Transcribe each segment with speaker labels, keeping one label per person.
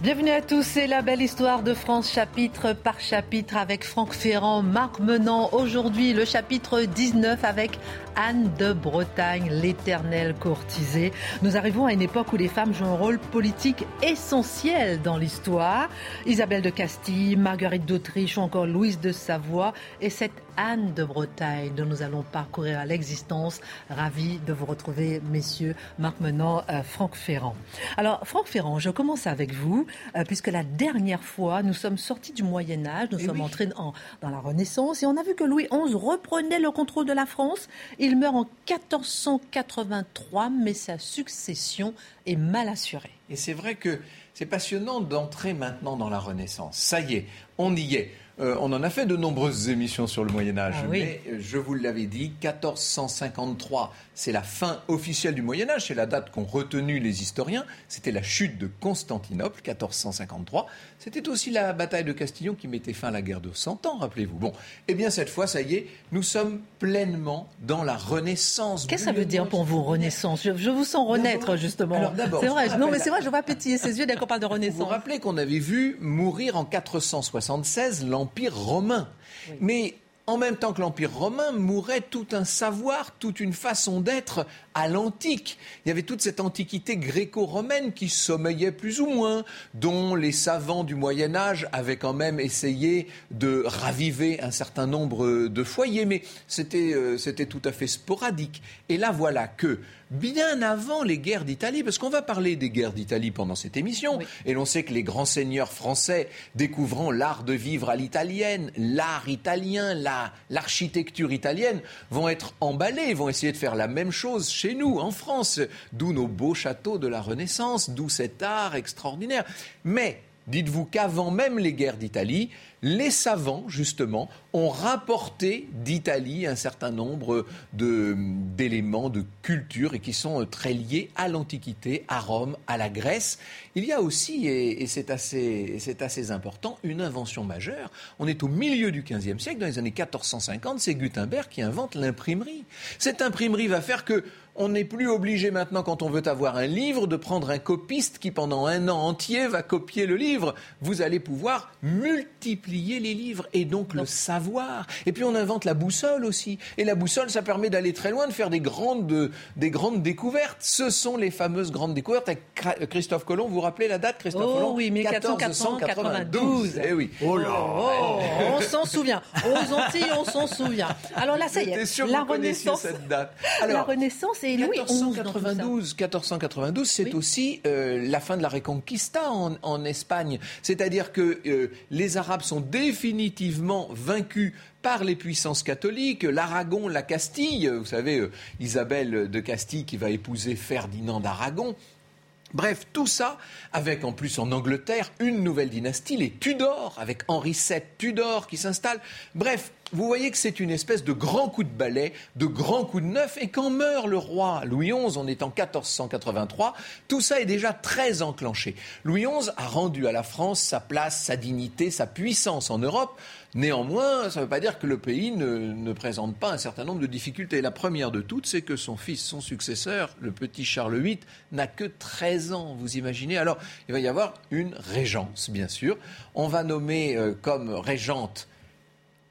Speaker 1: Bienvenue à tous, c'est la belle histoire de France chapitre par chapitre avec Franck Ferrand, Marc Menant. Aujourd'hui, le chapitre 19 avec Anne de Bretagne, l'éternelle courtisée. Nous arrivons à une époque où les femmes jouent un rôle politique essentiel dans l'histoire. Isabelle de Castille, Marguerite d'Autriche ou encore Louise de Savoie et cette Anne de Bretagne dont nous allons parcourir à l'existence. Ravi de vous retrouver, messieurs, Marc Menant, euh, Franck Ferrand. Alors, Franck Ferrand, je commence avec vous, euh, puisque la dernière fois, nous sommes sortis du Moyen-Âge, nous sommes entrés en, dans la Renaissance, et on a vu que Louis XI reprenait le contrôle de la France. Il meurt en 1483, mais sa succession est mal assurée.
Speaker 2: Et c'est vrai que c'est passionnant d'entrer maintenant dans la Renaissance. Ça y est, on y est. Euh, on en a fait de nombreuses émissions sur le Moyen Âge,
Speaker 1: Ah oui.
Speaker 2: mais euh, je vous l'avais dit, 1453, c'est la fin officielle du Moyen Âge, c'est la date qu'ont retenue les historiens. C'était la chute de Constantinople, 1453. C'était aussi la bataille de Castillon qui mettait fin à la guerre de Cent Ans, rappelez-vous. Bon, eh bien cette fois, ça y est, nous sommes pleinement dans la Renaissance.
Speaker 1: Qu'est-ce que ça veut dire pour vous, Renaissance? Je, je vous sens renaître, justement.
Speaker 2: alors d'abord,
Speaker 1: c'est vrai,
Speaker 2: vous
Speaker 1: non, mais c'est vrai, je vois pétiller ses yeux dès qu'on parle de
Speaker 2: Vous vous
Speaker 1: Renaissance.
Speaker 2: rappelez qu'on avait vu mourir en 476 l'Empire romain. Mais en même temps que l'Empire romain, mourait tout un savoir, toute une façon d'être à l'antique. Il y avait toute cette antiquité gréco-romaine qui sommeillait plus ou moins, dont les savants du Moyen Âge avaient quand même essayé de raviver un certain nombre de foyers, mais c'était euh, c'était tout à fait sporadique. Et là, voilà que bien avant les guerres d'Italie, parce qu'on va parler des guerres d'Italie pendant cette émission,
Speaker 1: Oui.
Speaker 2: et l'on sait que les grands seigneurs français, découvrant l'art de vivre à l'italienne, l'art italien, la- l'architecture italienne, vont être emballés, vont essayer de faire la même chose chez nous, en France, d'où nos beaux châteaux de la Renaissance, d'où cet art extraordinaire. Mais dites-vous qu'avant même les guerres d'Italie, les savants, justement, ont rapporté d'Italie un certain nombre d'éléments de culture et qui sont euh, très liés à l'Antiquité, à Rome, à la Grèce. Il y a aussi, et, c'est assez, assez important, une invention majeure. On est au milieu du XVe siècle, dans les années 1450, c'est Gutenberg qui invente l'imprimerie. Cette imprimerie va faire que on n'est plus obligé maintenant, quand on veut avoir un livre, de prendre un copiste qui, pendant un an entier, va copier le livre. Vous allez pouvoir multiplier les livres et donc le savoir. Et puis on invente la boussole aussi. Et la boussole, ça permet d'aller très loin, de faire des grandes, des grandes découvertes. Ce sont les fameuses grandes découvertes. Avec Cra- Christophe Colomb, vous vous rappelez la date, Christophe
Speaker 1: Oh
Speaker 2: Colomb
Speaker 1: oui, 1492.
Speaker 2: Eh oui.
Speaker 1: Oh, on s'en souvient. Aux Antilles, on s'en souvient. Alors là, ça y est,
Speaker 2: sûr
Speaker 1: la Renaissance.
Speaker 2: cette date.
Speaker 1: la
Speaker 2: Alors,
Speaker 1: Renaissance et Louis XI dans tout ça.
Speaker 2: 1492, 1492, c'est
Speaker 1: Oui.
Speaker 2: aussi euh, la fin de la Reconquista en, en Espagne. C'est-à-dire que euh, les Arabes sont définitivement vaincus par les puissances catholiques, l'Aragon, la Castille, vous savez, euh, Isabelle de Castille qui va épouser Ferdinand d'Aragon. Bref, tout ça avec en plus en Angleterre une nouvelle dynastie, les Tudors, avec Henri VII Tudor qui s'installe. Bref, vous voyez que c'est une espèce de grand coup de balai, de grand coup de neuf. Et quand meurt le roi Louis XI, on est en 1483, tout ça est déjà très enclenché. Louis XI a rendu à la France sa place, sa dignité, sa puissance en Europe. Néanmoins, ça ne veut pas dire que le pays ne, présente pas un certain nombre de difficultés. La première de toutes, c'est que son fils, son successeur, le petit Charles VIII, n'a que 13 ans, vous imaginez. Alors, il va y avoir une régence, bien sûr. On va nommer euh, comme régente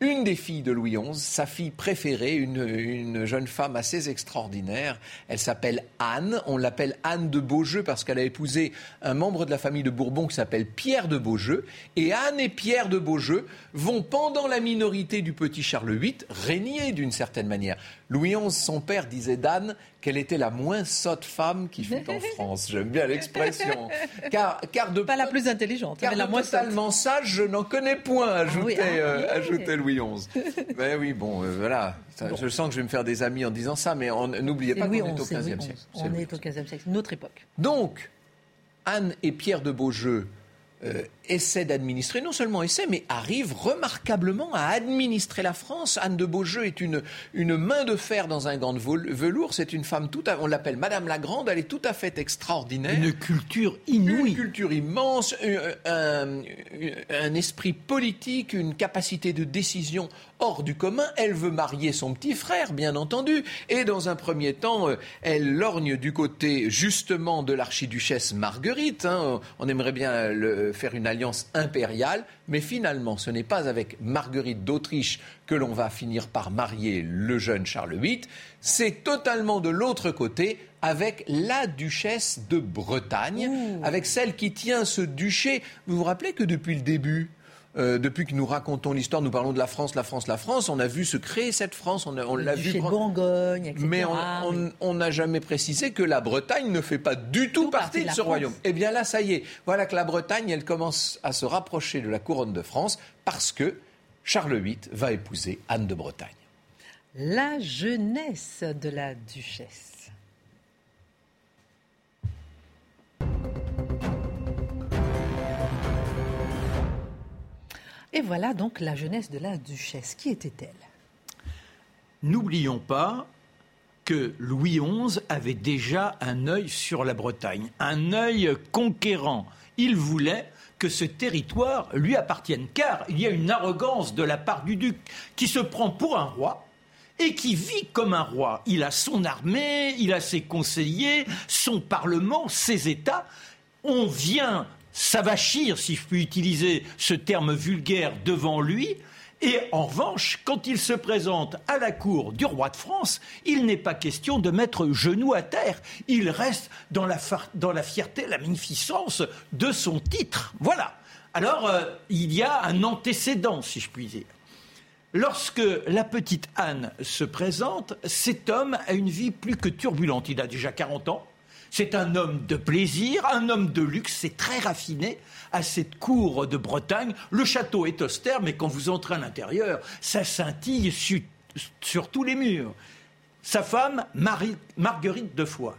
Speaker 2: une des filles de Louis XI, sa fille préférée, une, une jeune femme assez extraordinaire. Elle s'appelle Anne. On l'appelle Anne de Beaujeu parce qu'elle a épousé un membre de la famille de Bourbon qui s'appelle Pierre de Beaujeu. Et Anne et Pierre de Beaujeu vont, pendant la minorité du petit Charles VIII, régner d'une certaine manière. Louis XI, son père, disait d'Anne qu'elle était la moins sotte femme qui fut en France. J'aime bien l'expression. Car, car de
Speaker 1: pas la plus intelligente,
Speaker 2: car
Speaker 1: mais la
Speaker 2: de
Speaker 1: moins
Speaker 2: totalement sage, je n'en connais point, ajoutait,
Speaker 1: ah oui, ah
Speaker 2: euh, ajoutait Louis XI. mais oui, bon, euh, voilà. Ça, Je sens que je vais me faire des amis en disant ça, mais n'oubliez pas qu'on est au XVe siècle.
Speaker 1: On
Speaker 2: Louis
Speaker 1: est au XVe siècle, une autre époque.
Speaker 2: donc, Anne et Pierre de Beaujeu euh, essaient d'administrer, non seulement essaient, mais arrivent remarquablement à administrer la France. Anne de Beaujeu est une, une main de fer dans un gant de velours. C'est une femme tout à, on l'appelle Madame la Grande, elle est tout à fait extraordinaire.
Speaker 3: Une culture
Speaker 2: Une
Speaker 3: inouïe.
Speaker 2: culture immense, euh, un, un esprit politique, une capacité de décision hors du commun. Elle veut marier son petit frère, bien entendu. Et dans un premier temps, euh, elle lorgne du côté justement de l'archiduchesse Marguerite. hein. On aimerait bien le- faire une alliance impériale. Mais finalement, ce n'est pas avec Marguerite d'Autriche que l'on va finir par marier le jeune Charles VIII. C'est totalement de l'autre côté avec la duchesse de Bretagne, avec celle qui tient ce duché. Vous vous rappelez que depuis le début, euh, depuis que nous racontons l'histoire, nous parlons de la France, la France, la France, on a vu se créer cette France, on, l'a vu. prendre-
Speaker 1: Bourgogne, etc.
Speaker 2: mais on- n'a jamais précisé que la Bretagne ne fait pas du tout
Speaker 1: Tout
Speaker 2: partie
Speaker 1: de
Speaker 2: ce
Speaker 1: France.
Speaker 2: royaume. Eh bien là, ça y est. Voilà que la Bretagne, elle commence à se rapprocher de la couronne de France parce que Charles VIII va épouser Anne de Bretagne.
Speaker 1: La jeunesse de la duchesse. Et voilà donc la jeunesse de la duchesse. Qui était-elle?
Speaker 3: N'oublions pas que Louis XI avait déjà un œil sur la Bretagne, un œil conquérant. Il voulait que ce territoire lui appartienne, car il y a une arrogance de la part du duc qui se prend pour un roi et qui vit comme un roi. Il a son armée, il a ses conseillers, son parlement, ses États. On vient s'avachir, si je puis utiliser ce terme vulgaire, devant lui. Et en revanche, quand il se présente à la cour du roi de France, il n'est pas question de mettre genou à terre. Il reste dans la, dans la fierté, la magnificence de son titre. Voilà. Alors, euh, il y a un antécédent, si je puis dire. Lorsque la petite Anne se présente, cet homme a une vie plus que turbulente. Il a déjà 40 ans. C'est un homme de plaisir, un homme de luxe, c'est très raffiné à cette cour de Bretagne. Le château est austère, mais quand vous entrez à l'intérieur, ça scintille sur, tous les murs. Sa femme, Marguerite de Foix,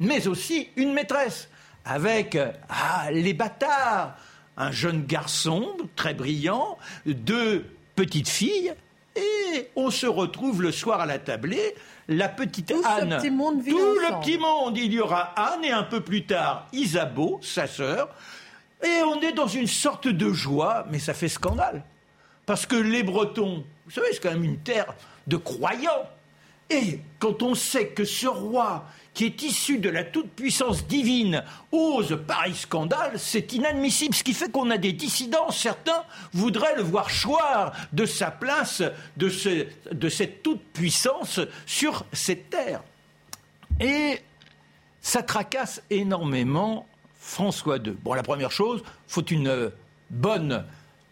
Speaker 3: mais aussi une maîtresse, avec ah, les bâtards, un jeune garçon très brillant, deux petites filles, et on se retrouve le soir à la tablée. La petite
Speaker 1: Tout
Speaker 3: Anne,
Speaker 1: petit monde
Speaker 3: tout le petit monde, il y aura Anne et un peu plus tard Isabeau, sa sœur, et on est dans une sorte de joie, mais ça fait scandale. Parce que les Bretons, vous savez, c'est quand même une terre de croyants. Et quand on sait que ce roi, qui est issu de la toute-puissance divine, ose pareil scandale, c'est inadmissible. Ce qui fait qu'on a des dissidents. Certains voudraient le voir choir de sa place, de, ce- de cette toute-puissance sur cette terre. Et ça tracasse énormément François II. Bon, la première chose, faut une bonne,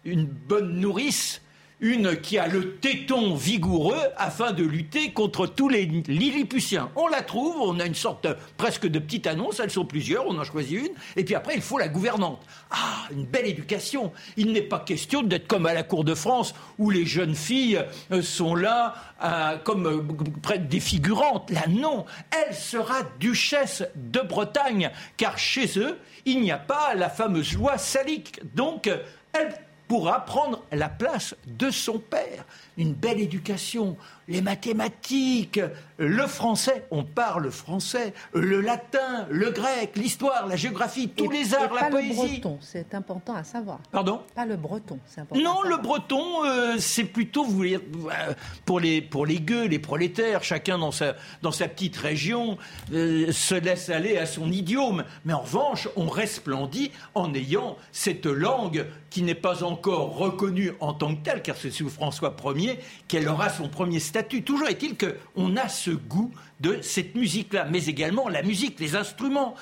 Speaker 3: une bonne nourrice, une qui a le téton vigoureux afin de lutter contre tous les Lilliputiens. On la trouve, on a une sorte presque de petite annonce, elles sont plusieurs, on en choisit une, et puis après il faut la gouvernante. Ah, une belle éducation. Il n'est pas question d'être comme à la cour de France où les jeunes filles euh, sont là euh, comme euh, près des figurantes. Là, non, elle sera duchesse de Bretagne, car chez eux, il n'y a pas la fameuse loi salique. Donc, elle pourra prendre la place de son père. Une belle éducation, les mathématiques, le français, on parle français, le latin, le grec, l'histoire, la géographie, tous
Speaker 1: Et-
Speaker 3: les
Speaker 1: et
Speaker 3: arts,
Speaker 1: pas
Speaker 3: la
Speaker 1: le
Speaker 3: poésie.
Speaker 1: breton, c'est important à savoir.
Speaker 3: Pardon?
Speaker 1: Pas le breton, c'est important.
Speaker 3: non,
Speaker 1: à
Speaker 3: le breton, euh, c'est plutôt vous voulez, euh, pour les pour les gueux, les prolétaires, chacun dans sa dans sa petite région euh, se laisse aller à son idiome. Mais en revanche, on resplendit en ayant cette langue qui n'est pas encore reconnue en tant que telle, car c'est sous François Ier qu'elle aura son premier statut. Toujours est-il que on a ce goût de cette musique-là, mais également la musique, les instruments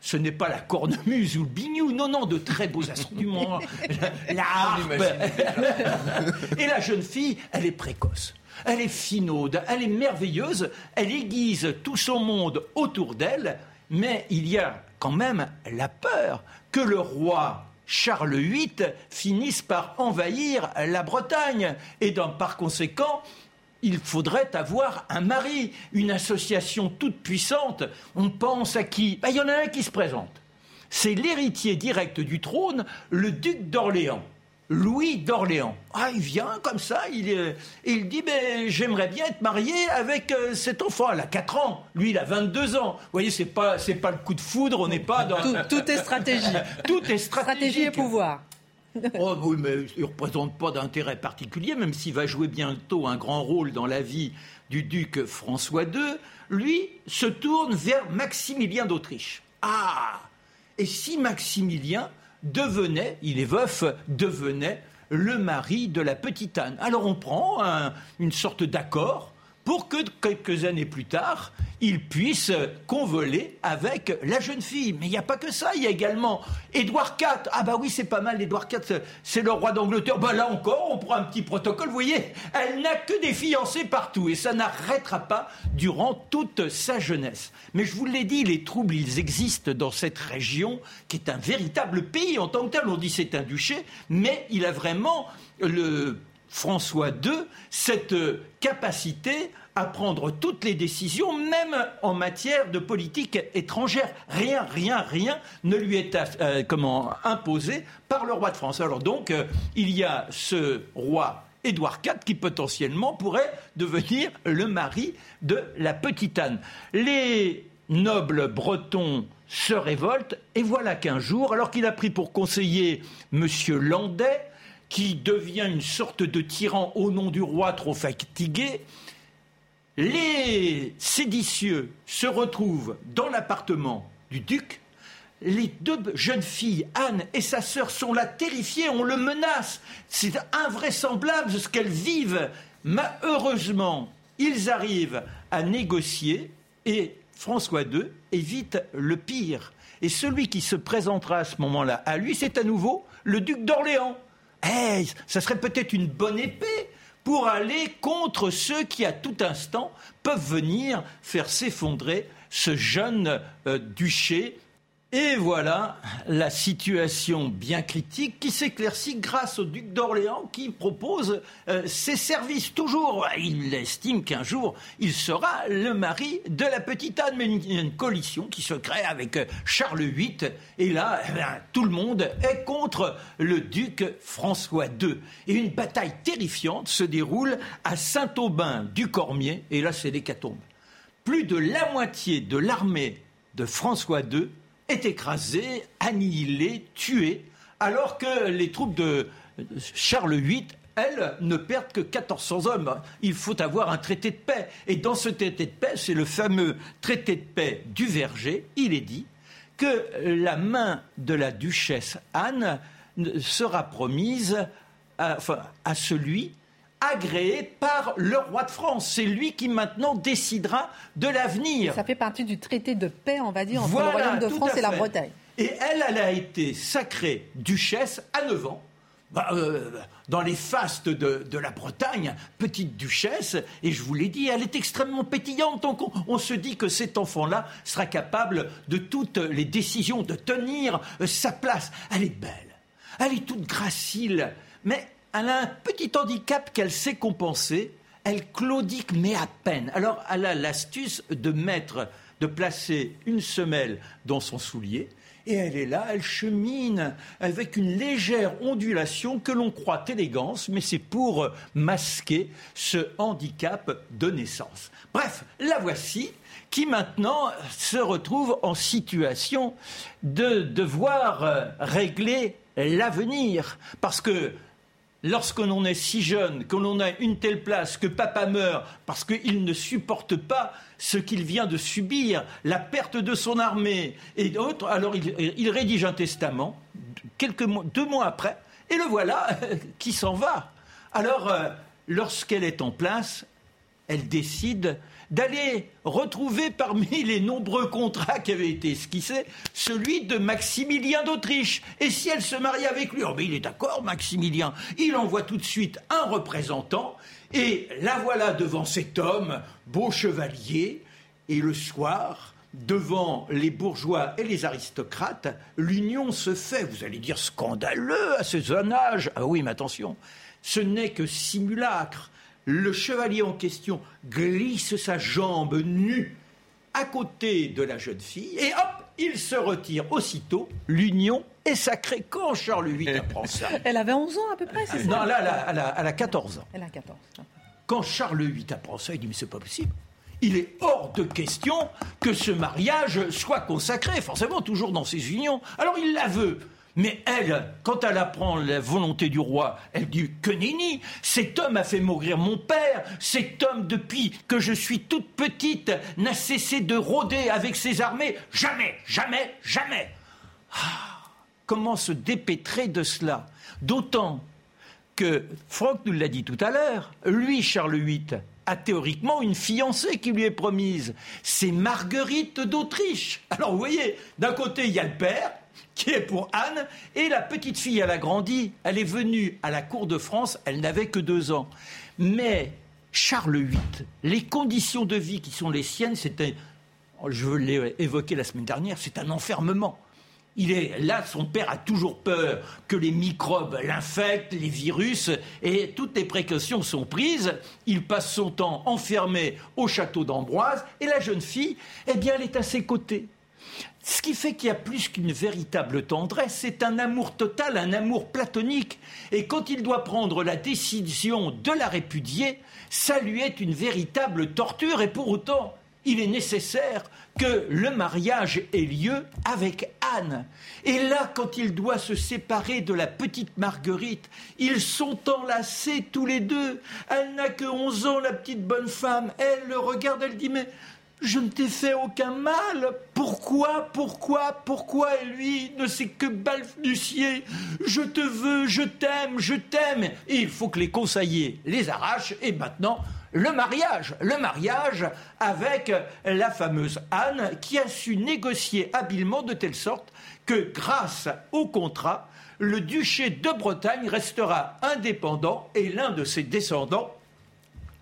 Speaker 3: ce n'est pas la cornemuse ou le bignou, non, non, de très beaux instruments. La, la harpe. Et la jeune fille, elle est précoce. Elle est finaude, elle est merveilleuse, elle aiguise tout son monde autour d'elle, mais il y a quand même la peur que le roi Charles VIII finisse par envahir la Bretagne. Et par conséquent, il faudrait avoir un mari, une association toute puissante. On pense à qui? Ben, Il y en a un qui se présente. C'est l'héritier direct du trône, le duc d'Orléans. Louis d'Orléans. Ah, il vient comme ça, il, euh, il dit ben, J'aimerais bien être marié avec euh, cet enfant. Elle a 4 ans, lui, il a 22 ans. Vous voyez, c'est pas, c'est pas le coup de foudre, on n'est pas dans.
Speaker 1: Tout, est stratégie.
Speaker 3: tout est stratégie.
Speaker 1: Stratégie et pouvoir.
Speaker 3: Oh oui, mais il ne représente pas d'intérêt particulier, même s'il va jouer bientôt un grand rôle dans la vie du duc François II. Lui se tourne vers Maximilien d'Autriche. Ah Et si Maximilien devenait, il est veuf, devenait le mari de la petite Anne? Alors on prend une sorte d'accord pour que quelques années plus tard, il puisse convoler avec la jeune fille. Mais il n'y a pas que ça, il y a également Édouard IV. Ah bah oui, c'est pas mal, Édouard IV, c'est le roi d'Angleterre. Bah là encore, on prend un petit protocole, vous voyez, elle n'a que des fiancés partout et ça n'arrêtera pas durant toute sa jeunesse. Mais je vous l'ai dit, les troubles, ils existent dans cette région qui est un véritable pays en tant que tel. On dit c'est un duché, mais il a vraiment le François II cette capacité à prendre toutes les décisions, même en matière de politique étrangère. Rien, rien, rien ne lui est euh, comment, imposé par le roi de France. Alors donc, euh, il y a ce roi Édouard IV qui potentiellement pourrait devenir le mari de la petite Anne. Les nobles bretons se révoltent et voilà qu'un jour, alors qu'il a pris pour conseiller M. Landais, qui devient une sorte de tyran au nom du roi trop fatigué, les séditieux se retrouvent dans l'appartement du duc. Les deux jeunes filles, Anne et sa sœur, sont là terrifiées, on le menace. C'est invraisemblable ce qu'elles vivent. Mais heureusement, ils arrivent à négocier et François II évite le pire. Et celui qui se présentera à ce moment-là à lui, c'est à nouveau le duc d'Orléans. Eh, ça serait peut-être une bonne épée pour aller contre ceux qui, à tout instant, peuvent venir faire s'effondrer ce jeune euh, duché et voilà la situation bien critique qui s'éclaircit grâce au duc d'Orléans qui propose euh, ses services toujours. Il estime qu'un jour il sera le mari de la petite Anne, mais il y a une coalition qui se crée avec euh, Charles VIII et là eh tout le monde est contre le duc François II. Et une bataille terrifiante se déroule à Saint-Aubin du Cormier et là c'est l'hécatombe. Plus de la moitié de l'armée de François II est écrasé, annihilé, tué, alors que les troupes de Charles VIII elles ne perdent que 1400 hommes. Il faut avoir un traité de paix. Et dans ce traité de paix, c'est le fameux traité de paix du Verger, il est dit que la main de la duchesse Anne sera promise à, à celui agréé par le roi de France. C'est lui qui maintenant décidera de l'avenir.
Speaker 1: Ça fait partie du traité de paix, on va dire, entre le royaume de France et la Bretagne.
Speaker 3: Et elle, elle a été sacrée duchesse à 9 ans. Bah, euh, dans les fastes de, la Bretagne, petite duchesse, et je vous l'ai dit, elle est extrêmement pétillante. Donc on, se dit que cet enfant-là sera capable de toutes les décisions, de tenir euh, sa place. Elle est belle, elle est toute gracile, mais elle a un petit handicap qu'elle sait compenser. Elle claudique, mais à peine. Alors, elle a l'astuce de mettre, de placer une semelle dans son soulier. Et elle est là, elle chemine avec une légère ondulation que l'on croit élégance, mais c'est pour masquer ce handicap de naissance. Bref, la voici qui maintenant se retrouve en situation de devoir régler l'avenir. Parce que lorsque l'on est si jeune, que l'on a une telle place, que papa meurt parce qu'il ne supporte pas ce qu'il vient de subir, la perte de son armée et d'autres, alors il, rédige un testament, quelques deux mois après, et le voilà qui s'en va. Alors, euh, lorsqu'elle est en place, elle décide d'aller retrouver parmi les nombreux contrats qui avaient été esquissés celui de Maximilien d'Autriche. Et si elle se marie avec lui, oh ben il est d'accord, Maximilien. Il envoie tout de suite un représentant et la voilà devant cet homme, beau chevalier, et le soir, devant les bourgeois et les aristocrates, l'union se fait. Vous allez dire scandaleux à ce jeune âge. Ah oui, mais attention, ce n'est que simulacre. Le chevalier en question glisse sa jambe nue à côté de la jeune fille et hop, il se retire aussitôt. L'union est sacrée. Quand Charles VIII apprend ça
Speaker 1: Elle avait 11 ans à peu près, c'est ça?
Speaker 3: Non, là, elle a, elle a 14 ans.
Speaker 1: Elle a 14.
Speaker 3: Quand Charles VIII apprend ça, il dit Mais c'est pas possible. Il est hors de question que ce mariage soit consacré, forcément toujours dans ses unions. Alors il la veut. Mais elle, quand elle apprend la volonté du roi, elle dit que nenni, cet homme a fait mourir mon père, cet homme depuis que je suis toute petite n'a cessé de rôder avec ses armées, jamais, jamais, jamais. Ah, comment se dépêtrer de cela? D'autant que, Franck nous l'a dit tout à l'heure, lui, Charles VIII, a théoriquement une fiancée qui lui est promise. C'est Marguerite d'Autriche. Alors vous voyez, d'un côté, il y a le père, qui est pour Anne, et la petite fille, elle a grandi, elle est venue à la cour de France, elle n'avait que deux ans. Mais Charles VIII, les conditions de vie qui sont les siennes, c'était, je l'ai évoqué la semaine dernière, c'est un enfermement. Il est là, son père a toujours peur que les microbes l'infectent, les virus, et toutes les précautions sont prises. Il passe son temps enfermé au château d'Ambroise, et la jeune fille, eh bien, elle est à ses côtés. Ce qui fait qu'il y a plus qu'une véritable tendresse, c'est un amour total, un amour platonique. Et quand il doit prendre la décision de la répudier, ça lui est une véritable torture. Et pour autant, il est nécessaire que le mariage ait lieu avec Anne. Et là, quand il doit se séparer de la petite Marguerite, ils sont enlacés tous les deux. Elle n'a que 11 ans, la petite bonne femme. Elle le regarde, elle dit, mais je ne t'ai fait aucun mal. Pourquoi, pourquoi, pourquoi Et lui ne sait que balbutier. Je te veux, je t'aime, je t'aime. Et il faut que les conseillers les arrachent. Et maintenant, le mariage, le mariage avec la fameuse Anne qui a su négocier habilement de telle sorte que grâce au contrat, le duché de Bretagne restera indépendant et l'un de ses descendants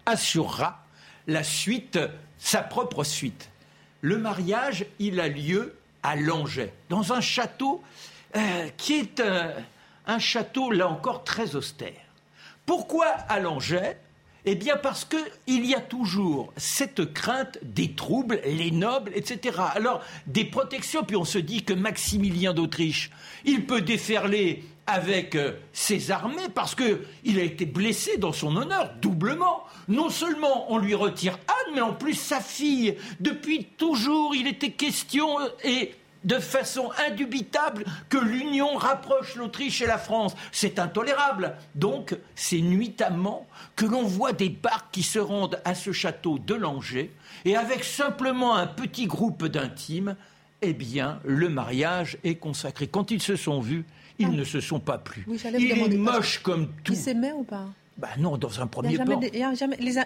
Speaker 3: assurera la suite, sa propre suite. Le mariage, il a lieu à Langeais, dans un château euh, qui est un, un château, là encore, très austère. Pourquoi à Langeais? Eh bien parce qu'il y a toujours cette crainte des troubles, les nobles, etc. Alors des protections, puis on se dit que Maximilien d'Autriche, il peut déferler avec euh, ses armées parce qu'il a été blessé dans son honneur doublement. Non seulement on lui retire Anne, mais en plus sa fille. Depuis toujours, il était question euh, et de façon indubitable que l'union rapproche l'Autriche et la France. C'est intolérable. Donc, c'est nuitamment que l'on voit des barques qui se rendent à ce château de Langeais et avec simplement un petit groupe d'intimes, eh bien, le mariage est consacré. Quand ils se sont vus, ils ah. ne se sont pas plus. il est moche comme tout.
Speaker 1: Ils s'aimaient ou pas?
Speaker 3: Bah non, dans un premier temps.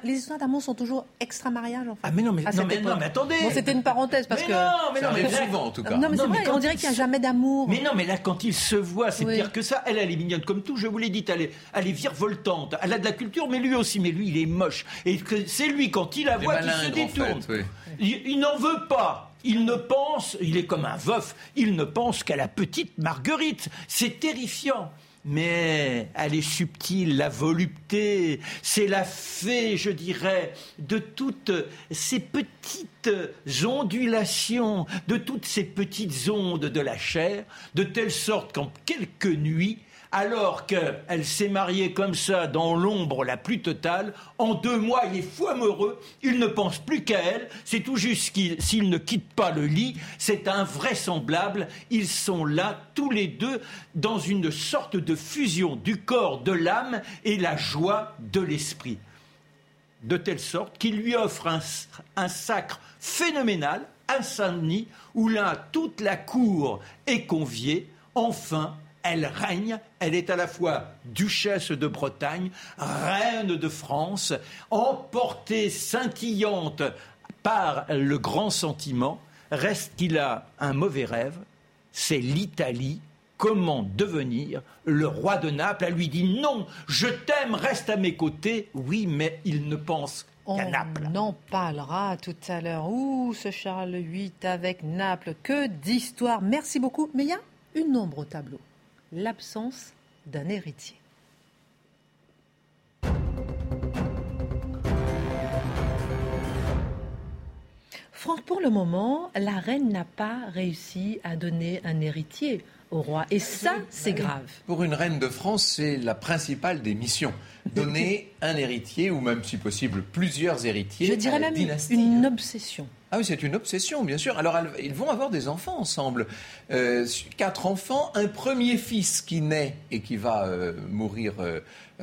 Speaker 1: les, histoires d'amour sont toujours extra-mariage, en fait.
Speaker 3: Ah mais non, mais, non, mais, non, mais attendez
Speaker 1: Bon, c'était une parenthèse, parce
Speaker 3: mais
Speaker 1: que...
Speaker 3: Non, mais
Speaker 2: non, mais souvent, en tout cas.
Speaker 1: Non, mais c'est vrai, on dirait qu'il n'y a jamais d'amour.
Speaker 3: Mais non, mais là, quand ils se voient, c'est pire que ça. Elle, elle est mignonne comme tout, je vous l'ai dit, elle est, elle est virevoltante. Elle a de la culture, mais lui aussi. Mais lui, il est moche. Et c'est lui, quand il la voit, qui se détourne. Il, n'en veut pas. Il ne pense, il est comme un veuf, il ne pense qu'à la petite Marguerite. C'est terrifiant mais elle est subtile, la volupté, c'est la fée, je dirais, de toutes ces petites ondulations, de toutes ces petites ondes de la chair, de telle sorte qu'en quelques nuits, alors qu'elle s'est mariée comme ça dans l'ombre la plus totale, en deux mois, il est fou amoureux, il ne pense plus qu'à elle, c'est tout juste s'il ne quitte pas le lit, c'est invraisemblable, ils sont là tous les deux dans une sorte de fusion du corps, de l'âme et la joie de l'esprit. De telle sorte qu'il lui offre un, un sacre phénoménal à Saint-Denis, où là toute la cour est conviée, enfin elle règne, elle est à la fois duchesse de Bretagne, reine de France, emportée scintillante par le grand sentiment. Reste qu'il a un mauvais rêve, c'est l'Italie. Comment devenir le roi de Naples? Elle lui dit non, je t'aime, reste à mes côtés. Oui, mais il ne pense qu'à Naples.
Speaker 1: On en parlera tout à l'heure. Ouh, ce Charles VIII avec Naples, que d'histoire. Merci beaucoup. Mais il y a une ombre au tableau l'absence d'un héritier. Franck, pour le moment, la reine n'a pas réussi à donner un héritier au roi. Et ça, c'est grave.
Speaker 2: Pour une reine de France, c'est la principale des missions. Donner un héritier, ou même, si possible, plusieurs héritiers.
Speaker 1: Je dirais même une obsession.
Speaker 2: Ah oui, c'est une obsession, bien sûr. Alors, ils vont avoir des enfants ensemble. Euh, quatre enfants, un premier fils qui naît et qui va euh, mourir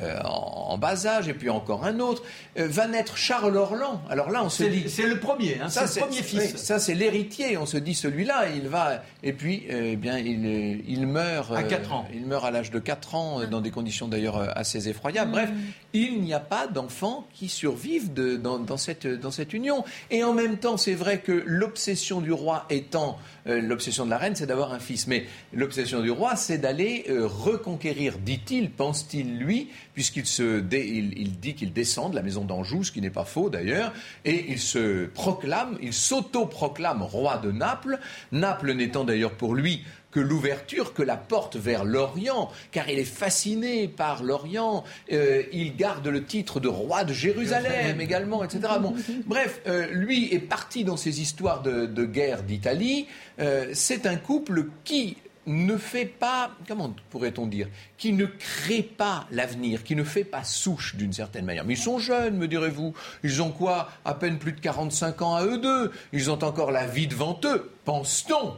Speaker 2: euh, en, bas âge, et puis encore un autre. Euh, va naître Charles Orlan. Alors là, on se dit.
Speaker 3: C'est le premier, hein, c'est le premier fils.
Speaker 2: ça, c'est l'héritier. On se dit, celui-là, il va. Et puis, euh, eh bien, il, il meurt.
Speaker 3: À 4 ans.
Speaker 2: Il meurt à l'âge de 4 ans, dans des conditions d'ailleurs assez effroyables. Bref, mm. il n'y a pas d'enfants qui survivent de, dans, dans, cette, dans cette union. Et en même temps, c'est vrai que l'obsession du roi étant l'obsession de la reine, c'est d'avoir un fils. Mais l'obsession du roi, c'est d'aller reconquérir, dit-il, pense-t-il lui, puisqu'il se il, dit qu'il descend de la maison d'Anjou, ce qui n'est pas faux d'ailleurs, et il se proclame, il s'auto-proclame roi de Naples, Naples n'étant d'ailleurs pour lui que l'ouverture, que la porte vers l'Orient, car il est fasciné par l'Orient. Euh, il garde le titre de roi de Jérusalem également, etc. Bon, bref, euh, lui est parti dans ses histoires de, guerre d'Italie. Euh, c'est un couple qui ne fait pas, comment pourrait-on dire, qui ne crée pas l'avenir, qui ne fait pas souche d'une certaine manière. Mais ils sont jeunes, me direz-vous. Ils ont quoi? À peine plus de 45 ans à eux deux. Ils ont encore la vie devant eux, pense-t-on.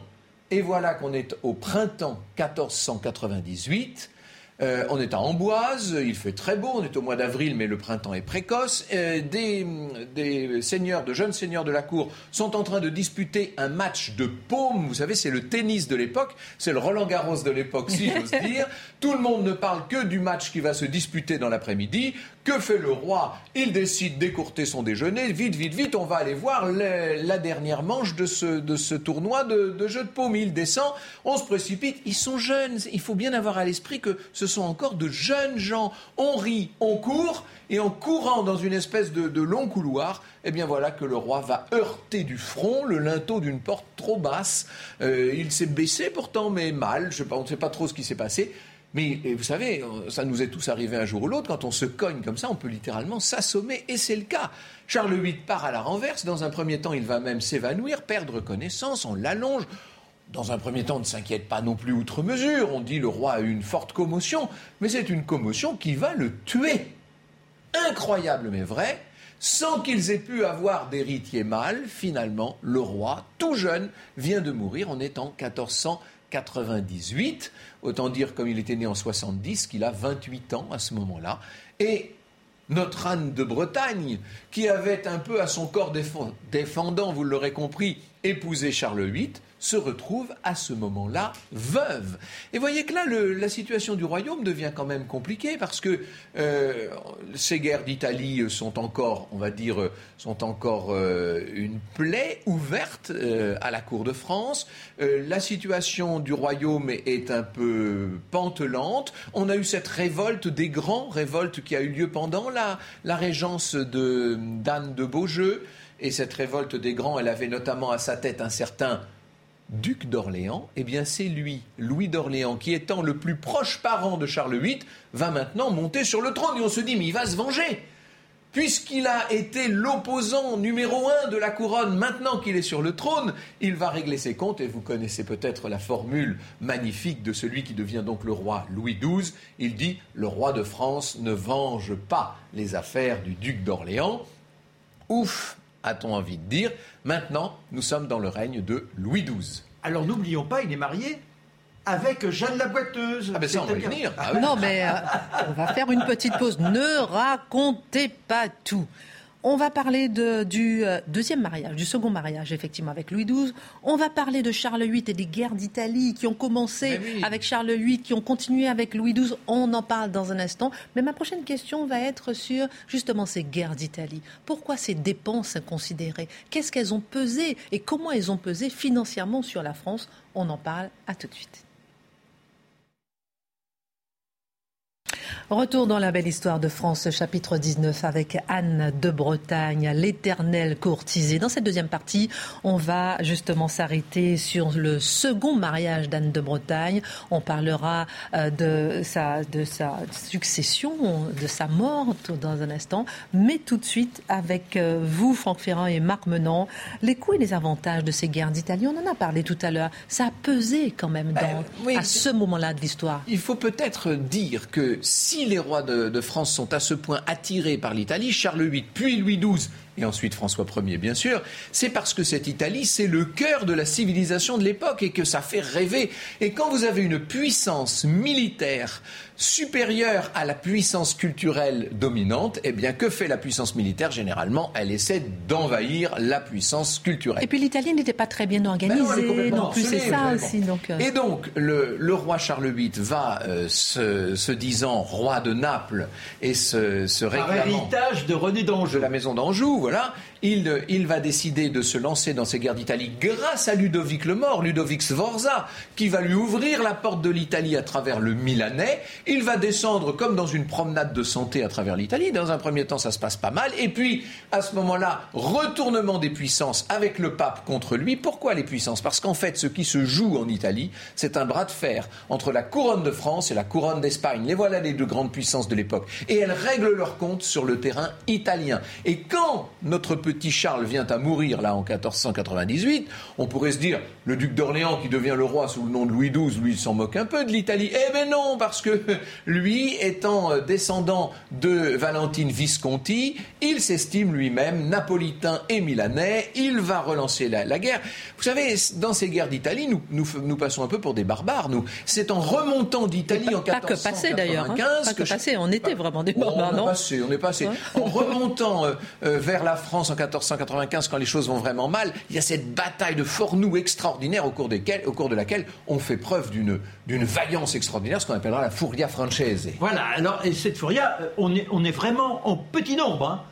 Speaker 2: Et voilà qu'on est au printemps 1498. Euh, on est à Amboise, il fait très beau, on est au mois d'avril, mais le printemps est précoce. Euh, des, seigneurs, de jeunes seigneurs de la cour sont en train de disputer un match de paume. Vous savez, c'est le tennis de l'époque, c'est le Roland Garros de l'époque, si j'ose dire. Tout le monde ne parle que du match qui va se disputer dans l'après-midi. Que fait le roi? Il décide d'écourter son déjeuner. Vite, vite, vite, on va aller voir la dernière manche de ce, tournoi de, de jeu de paume. Il descend, on se précipite. Ils sont jeunes. Il faut bien avoir à l'esprit que ce sont encore de jeunes gens. On rit, on court, et en courant dans une espèce de, long couloir, eh bien voilà que le roi va heurter du front le linteau d'une porte trop basse. Euh, il s'est baissé pourtant, mais mal. Je sais pas, on ne sait pas trop ce qui s'est passé. Mais vous savez, ça nous est tous arrivé un jour ou l'autre, quand on se cogne comme ça, on peut littéralement s'assommer, et c'est le cas. Charles VIII part à la renverse, dans un premier temps il va même s'évanouir, perdre connaissance, on l'allonge. Dans un premier temps, on ne s'inquiète pas non plus outre mesure, on dit le roi a eu une forte commotion, mais c'est une commotion qui va le tuer. Incroyable mais vrai, sans qu'ils aient pu avoir d'héritier mâle, finalement, le roi, tout jeune, vient de mourir, on est en 1400. 98. Autant dire, comme il était né en 70, qu'il a 28 ans à ce moment-là. Et notre Anne de Bretagne, qui avait un peu à son corps défendant, vous l'aurez compris, épousé Charles VIII, se retrouve à ce moment-là veuve. Et voyez que là, la situation du royaume devient quand même compliquée parce que euh, ces guerres d'Italie sont encore, on va dire, sont encore euh, une plaie ouverte euh, à la cour de France. la situation du royaume est, un peu pantelante. On a eu cette révolte des grands, révolte qui a eu lieu pendant la, la régence d'Anne de Beaujeu. Et cette révolte des grands, elle avait notamment à sa tête un certain duc d'Orléans, eh bien c'est lui, Louis d'Orléans, qui étant le plus proche parent de Charles VIII, va maintenant monter sur le trône. Et on se dit, mais il va se venger. Puisqu'il a été l'opposant numéro un de la couronne, maintenant qu'il est sur le trône, il va régler ses comptes. Et vous connaissez peut-être la formule magnifique de celui qui devient donc le roi Louis XII. Il dit Le roi de France ne venge pas les affaires du duc d'Orléans. Ouf, a-t-on envie de dire. Maintenant, nous sommes dans le règne de Louis XII.
Speaker 3: Alors n'oublions pas, il est marié avec Jeanne la boiteuse.
Speaker 2: Ah ben ça, on va venir.
Speaker 1: Ah non, mais euh, on va faire une petite pause. Ne racontez pas tout. On va parler de, du euh, deuxième mariage, du second mariage, effectivement, avec Louis XII. On va parler de Charles VIII et des guerres d'Italie qui ont commencé avec Charles VIII, qui ont continué avec Louis XII. On en parle dans un instant. Mais ma prochaine question va être sur justement ces guerres d'Italie. Pourquoi ces dépenses inconsidérées? Qu'est-ce qu'elles ont pesé et comment elles ont pesé financièrement sur la France? On en parle à tout de suite. Retour dans la belle histoire de France, chapitre 19, avec Anne de Bretagne, l'éternelle courtisée. Dans cette deuxième partie, on va justement s'arrêter sur le second mariage d'Anne de Bretagne. On parlera euh, de sa, de sa succession, de sa mort dans un instant. Mais tout de suite, avec euh, vous, Franck Ferrand et Marc Menant, les coûts et les avantages de ces guerres d'Italie, on en a parlé tout à l'heure. Ça a pesé quand même ben, à ce moment-là de l'histoire.
Speaker 2: Il faut peut-être dire que si les rois de, France sont à ce point attirés par l'Italie, Charles VIII puis Louis XII et ensuite François Ier bien sûr, c'est parce que cette Italie, c'est le cœur de la civilisation de l'époque et que ça fait rêver. Et quand vous avez une puissance militaire supérieure à la puissance culturelle dominante, eh bien que fait la puissance militaire Généralement, elle essaie d'envahir la puissance culturelle.
Speaker 1: Et puis l'Italie n'était pas très bien organisée ben non, plus, c'est ça aussi.
Speaker 2: Donc, euh. Et donc le, roi Charles VIII va, euh, se, disant roi de Naples et se, se réclamant...
Speaker 3: héritage de René d'Anjou.
Speaker 2: De la maison d'Anjou, voilà il, va décider de se lancer dans ces guerres d'Italie grâce à Ludovic le Mort, Ludovic Sforza, qui va lui ouvrir la porte de l'Italie à travers le Milanais. Il va descendre comme dans une promenade de santé à travers l'Italie. Dans un premier temps, ça se passe pas mal. Et puis, à ce moment-là, retournement des puissances avec le pape contre lui. Pourquoi les puissances? Parce qu'en fait, ce qui se joue en Italie, c'est un bras de fer entre la couronne de France et la couronne d'Espagne. Les voilà les deux grandes puissances de l'époque. Et elles règlent leur compte sur le terrain italien. Et quand notre petit Charles vient à mourir là en 1498, on pourrait se dire le duc d'Orléans qui devient le roi sous le nom de Louis XII, lui, s'en moque un peu de l'Italie. Eh bien non, parce que lui, étant euh, descendant de Valentine Visconti, il s'estime lui-même napolitain et milanais. Il va relancer la, guerre. Vous savez, dans ces guerres d'Italie, nous, nous, passons un peu pour des barbares. Nous, c'est en remontant d'Italie en 1495
Speaker 1: pas que passé d'ailleurs. Hein. Pas que, passé, on était vraiment des barbares,
Speaker 2: on non passé, On est passé. En remontant euh, euh, vers la France en 1495, quand les choses vont vraiment mal, il y a cette bataille de Fornoux extraordinaire au cours, de laquelle on fait preuve d'une vaillance extraordinaire, ce qu'on appellera la Furia Francese.
Speaker 3: Voilà, alors, et cette Furia, euh, on est, on est vraiment en petit nombre. Hein.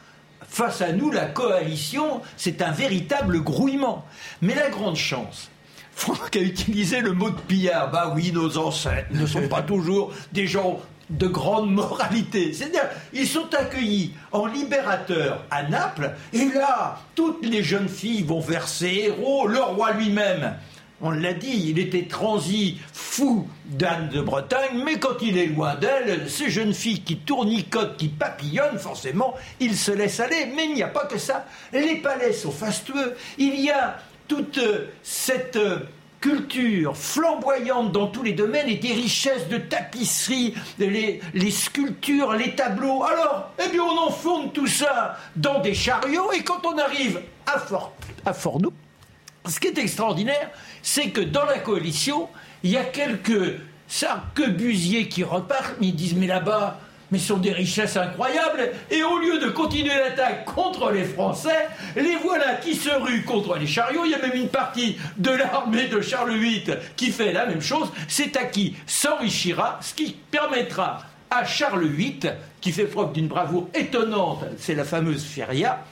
Speaker 3: Face à nous, la coalition, c'est un véritable grouillement. Mais la grande chance, Franck a utilisé le mot de pillard. Bah oui, nos ancêtres ne sont pas toujours des gens de grande moralité. C'est-à-dire, ils sont accueillis en libérateurs à Naples, et là, toutes les jeunes filles vont vers ces héros, le roi lui-même. On l'a dit, il était transi, fou d'Anne de Bretagne, mais quand il est loin d'elle, ces jeunes filles qui tournicotent, qui papillonnent, forcément, il se laisse aller. Mais il n'y a pas que ça. Les palais sont fastueux. Il y a toute cette culture flamboyante dans tous les domaines et des richesses de tapisserie, les, sculptures, les tableaux. Alors, eh bien, on enfonce tout ça dans des chariots et quand on arrive à, Fort, à Fordoux, ce qui est extraordinaire, c'est que dans la coalition, il y a quelques sarquebusiers qui repartent, mais ils disent Mais là-bas, mais sont des richesses incroyables. Et au lieu de continuer l'attaque contre les Français, les voilà qui se ruent contre les chariots. Il y a même une partie de l'armée de Charles VIII qui fait la même chose. C'est à qui s'enrichira, ce qui permettra à Charles VIII, qui fait preuve d'une bravoure étonnante, c'est la fameuse feria,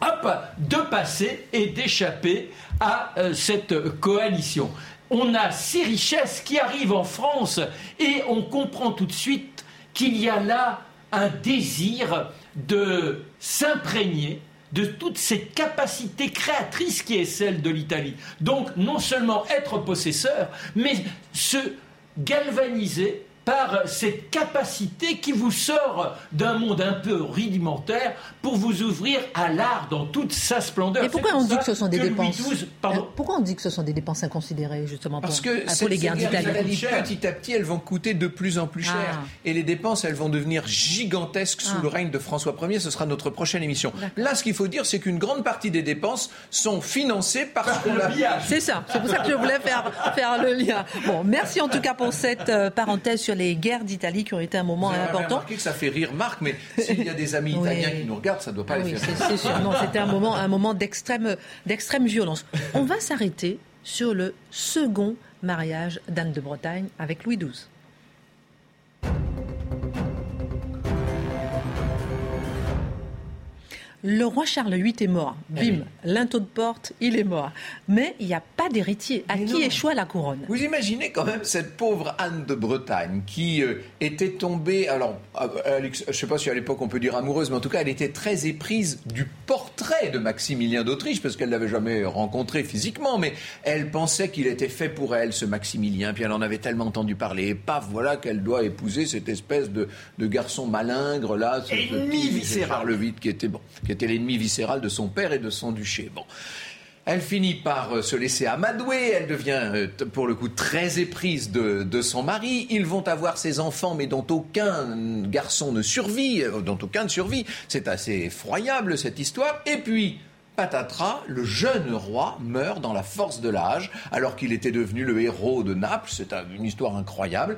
Speaker 3: hop, de passer et d'échapper à euh, cette coalition. On a ces richesses qui arrivent en France et on comprend tout de suite qu'il y a là un désir de s'imprégner de toute cette capacité créatrice qui est celle de l'Italie. Donc non seulement être possesseur, mais se galvaniser par cette capacité qui vous sort d'un monde un peu rudimentaire pour vous ouvrir à l'art dans toute sa splendeur.
Speaker 1: Et pourquoi on dit que ce sont des dépenses euh, Pourquoi on dit que ce sont des dépenses inconsidérées justement
Speaker 2: Parce que pour les guerres d'Italie Petit à petit, elles vont coûter de plus en plus cher ah. et les dépenses, elles vont devenir gigantesques sous ah. le règne de François Ier. Ce sera notre prochaine émission. Là, ce qu'il faut dire, c'est qu'une grande partie des dépenses sont financées par
Speaker 1: ce C'est ça. C'est pour ça que je voulais faire faire le lien. Bon, merci en tout cas pour cette euh, parenthèse sur les guerres d'Italie qui ont été un moment
Speaker 2: Vous avez
Speaker 1: important.
Speaker 2: remarqué que ça fait rire Marc, mais s'il y a des amis
Speaker 1: Oui.
Speaker 2: italiens qui nous regardent, ça ne doit pas
Speaker 1: Ah
Speaker 2: les faire
Speaker 1: c'est c'est sûr. Non, c'était un moment, un moment d'extrême, d'extrême violence. On va s'arrêter sur le second mariage d'Anne de Bretagne avec Louis XII. Le roi Charles VIII est mort.
Speaker 2: Eh
Speaker 1: Bim, linteau de porte, il est mort. Mais il n'y a pas d'héritier. À
Speaker 2: Mais
Speaker 1: qui
Speaker 2: non.
Speaker 1: la couronne?
Speaker 2: Vous imaginez quand même cette pauvre Anne de Bretagne qui euh, était tombée, alors euh, Alex, je ne sais pas si à l'époque on peut dire amoureuse, mais en tout cas elle était très éprise du portrait de Maximilien d'Autriche parce qu'elle l'avait jamais rencontré physiquement, mais elle pensait qu'il était fait pour elle ce Maximilien, puis elle en avait tellement entendu parler, et paf, voilà qu'elle doit épouser cette espèce de, de garçon malingre là, ce
Speaker 3: Ennemi
Speaker 2: petit
Speaker 3: viscéral.
Speaker 2: Charles VIII qui était bon, qui était l'ennemi viscéral de son père et de son duché. Bon. Elle finit par euh, se laisser amadouer, elle devient euh, pour le coup très éprise de, son mari. Ils vont avoir ses enfants, mais dont aucun garçon ne survit, euh, dont aucun ne survit. C'est assez effroyable cette histoire. Et puis, patatras, le jeune roi meurt dans la force de l'âge, alors qu'il était devenu le héros de Naples. C'est un- une histoire incroyable.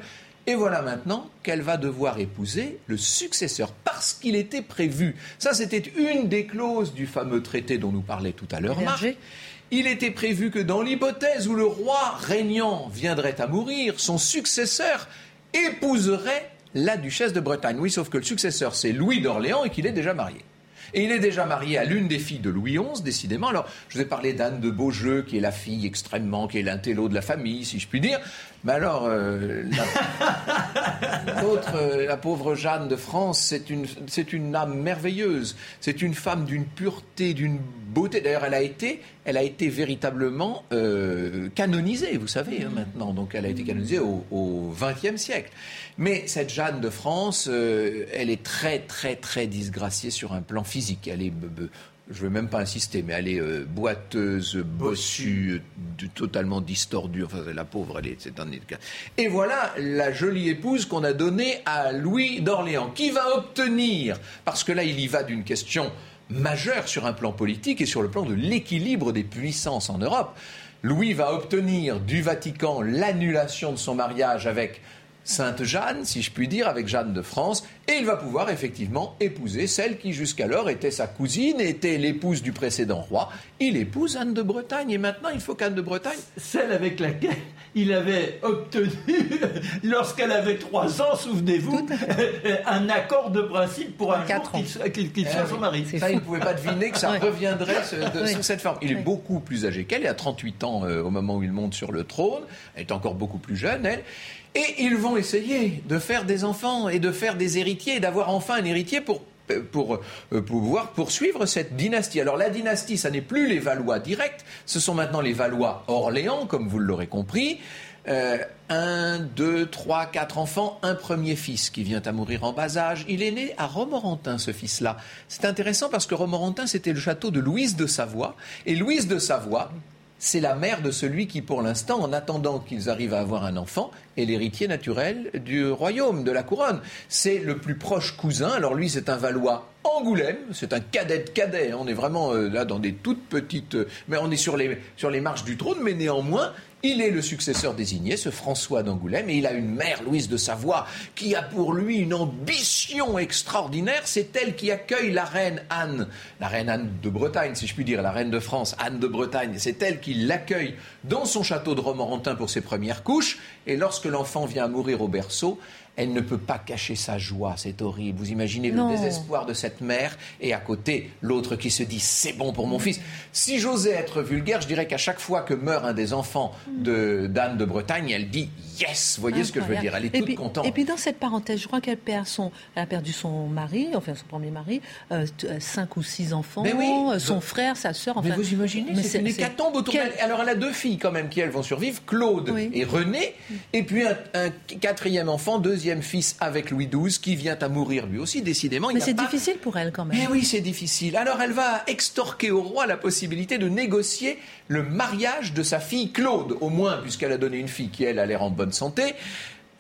Speaker 2: Et voilà maintenant qu'elle va devoir épouser le successeur, parce qu'il était prévu. Ça, c'était une des clauses du fameux traité dont nous parlait tout à l'heure Marc. Il était prévu que dans l'hypothèse où le roi régnant viendrait à mourir, son successeur épouserait la duchesse de Bretagne. Oui, sauf que le successeur, c'est Louis d'Orléans et qu'il est déjà marié. Et il est déjà marié à l'une des filles de Louis XI, décidément. Alors, je vous ai parlé d'Anne de Beaujeu, qui est la fille extrêmement, qui est l'intello de la famille, si je puis dire. Mais alors, euh, la... l'autre, euh, la pauvre Jeanne de France, c'est une, une âme merveilleuse. C'est une femme d'une pureté, d'une beauté. D'ailleurs, elle a été, elle a été véritablement euh, canonisée, vous savez, hein, maintenant. Donc, elle a été canonisée au XXe siècle. Mais cette Jeanne de France, euh, elle est très, très, très disgraciée sur un plan physique. Elle est, je ne veux même pas insister, mais elle est euh, boiteuse, bossue, euh, totalement distordue. Enfin, la pauvre, elle est, c'est un Et voilà la jolie épouse qu'on a donnée à Louis d'Orléans, qui va obtenir, parce que là, il y va d'une question majeure sur un plan politique et sur le plan de l'équilibre des puissances en Europe. Louis va obtenir du Vatican l'annulation de son mariage avec Sainte Jeanne, si je puis dire, avec Jeanne de France, et il va pouvoir effectivement épouser celle qui jusqu'alors était sa cousine, était l'épouse du précédent roi. Il épouse Anne de Bretagne, et maintenant il faut qu'Anne de Bretagne
Speaker 3: Celle avec laquelle il avait obtenu, lorsqu'elle avait trois ans, souvenez-vous, un accord de principe pour un jour qu'il
Speaker 2: Eh
Speaker 3: soit
Speaker 2: oui.
Speaker 3: son mari.
Speaker 2: Ça, il ne pouvait pas deviner que ça
Speaker 1: Ouais.
Speaker 2: reviendrait ce- de- sous cette forme. Il est beaucoup plus âgé qu'elle, il a 38 ans euh, au moment où il monte sur le trône, elle est encore beaucoup plus jeune, elle. Et ils vont essayer de faire des enfants et de faire des héritiers, d'avoir enfin un héritier pour pour euh, pouvoir poursuivre cette dynastie. Alors la dynastie, ça n'est plus les Valois directs, ce sont maintenant les Valois Orléans, comme vous l'aurez compris. Euh, un, deux, trois, quatre enfants, un premier fils qui vient à mourir en bas âge. Il est né à Romorantin, ce fils-là. C'est intéressant parce que Romorantin, c'était le château de Louise de Savoie. Et Louise de Savoie, c'est la mère de celui qui, pour l'instant, en attendant qu'ils arrivent à avoir un enfant, est l'héritier naturel du royaume, de la couronne. C'est le plus proche cousin. Alors lui, c'est un Valois Angoulême, c'est un cadet de cadet. On est vraiment euh, là dans des toutes petites... euh, mais on est sur les, sur les marches du trône, mais néanmoins, il est le successeur désigné, ce François d'Angoulême, et il a une mère, Louise de Savoie, qui a pour lui une ambition extraordinaire. C'est elle qui accueille la reine Anne, la reine Anne de Bretagne, si je puis dire, la reine de France, Anne de Bretagne. C'est elle qui l'accueille dans son château de Romorantin pour ses premières couches. Et lorsque l'enfant vient à mourir au berceau, elle ne peut pas cacher sa joie, c'est horrible. Vous imaginez
Speaker 1: Non.
Speaker 2: le désespoir de cette mère et à côté l'autre qui se dit c'est bon pour mon fils. Si j'osais être vulgaire, je dirais qu'à chaque fois que meurt un des enfants de d'Anne de Bretagne, elle dit yes. Vous voyez ce que je veux dire Elle est
Speaker 1: et
Speaker 2: toute
Speaker 1: puis,
Speaker 2: contente.
Speaker 1: Et puis dans cette parenthèse, je crois qu'elle perd son, elle a perdu son mari, enfin son premier mari, euh, euh, cinq ou six enfants,
Speaker 2: Mais oui.
Speaker 1: euh, son frère, sa sœur. Enfin,
Speaker 2: Mais vous imaginez,
Speaker 1: mais
Speaker 2: c'est une hécatombe autour
Speaker 1: quel-
Speaker 2: d'elle. Alors elle a deux filles quand même qui elles vont survivre, Claude
Speaker 1: Oui.
Speaker 2: et René, et puis un, un quatrième enfant, deuxième fils avec Louis XII qui vient à mourir lui aussi, décidément.
Speaker 1: Mais c'est
Speaker 2: pas-
Speaker 1: difficile pour elle quand même.
Speaker 2: Mais oui, c'est difficile. Alors elle va extorquer au roi la possibilité de négocier le mariage de sa fille Claude, au moins puisqu'elle a donné une fille qui, elle, a l'air en bonne santé.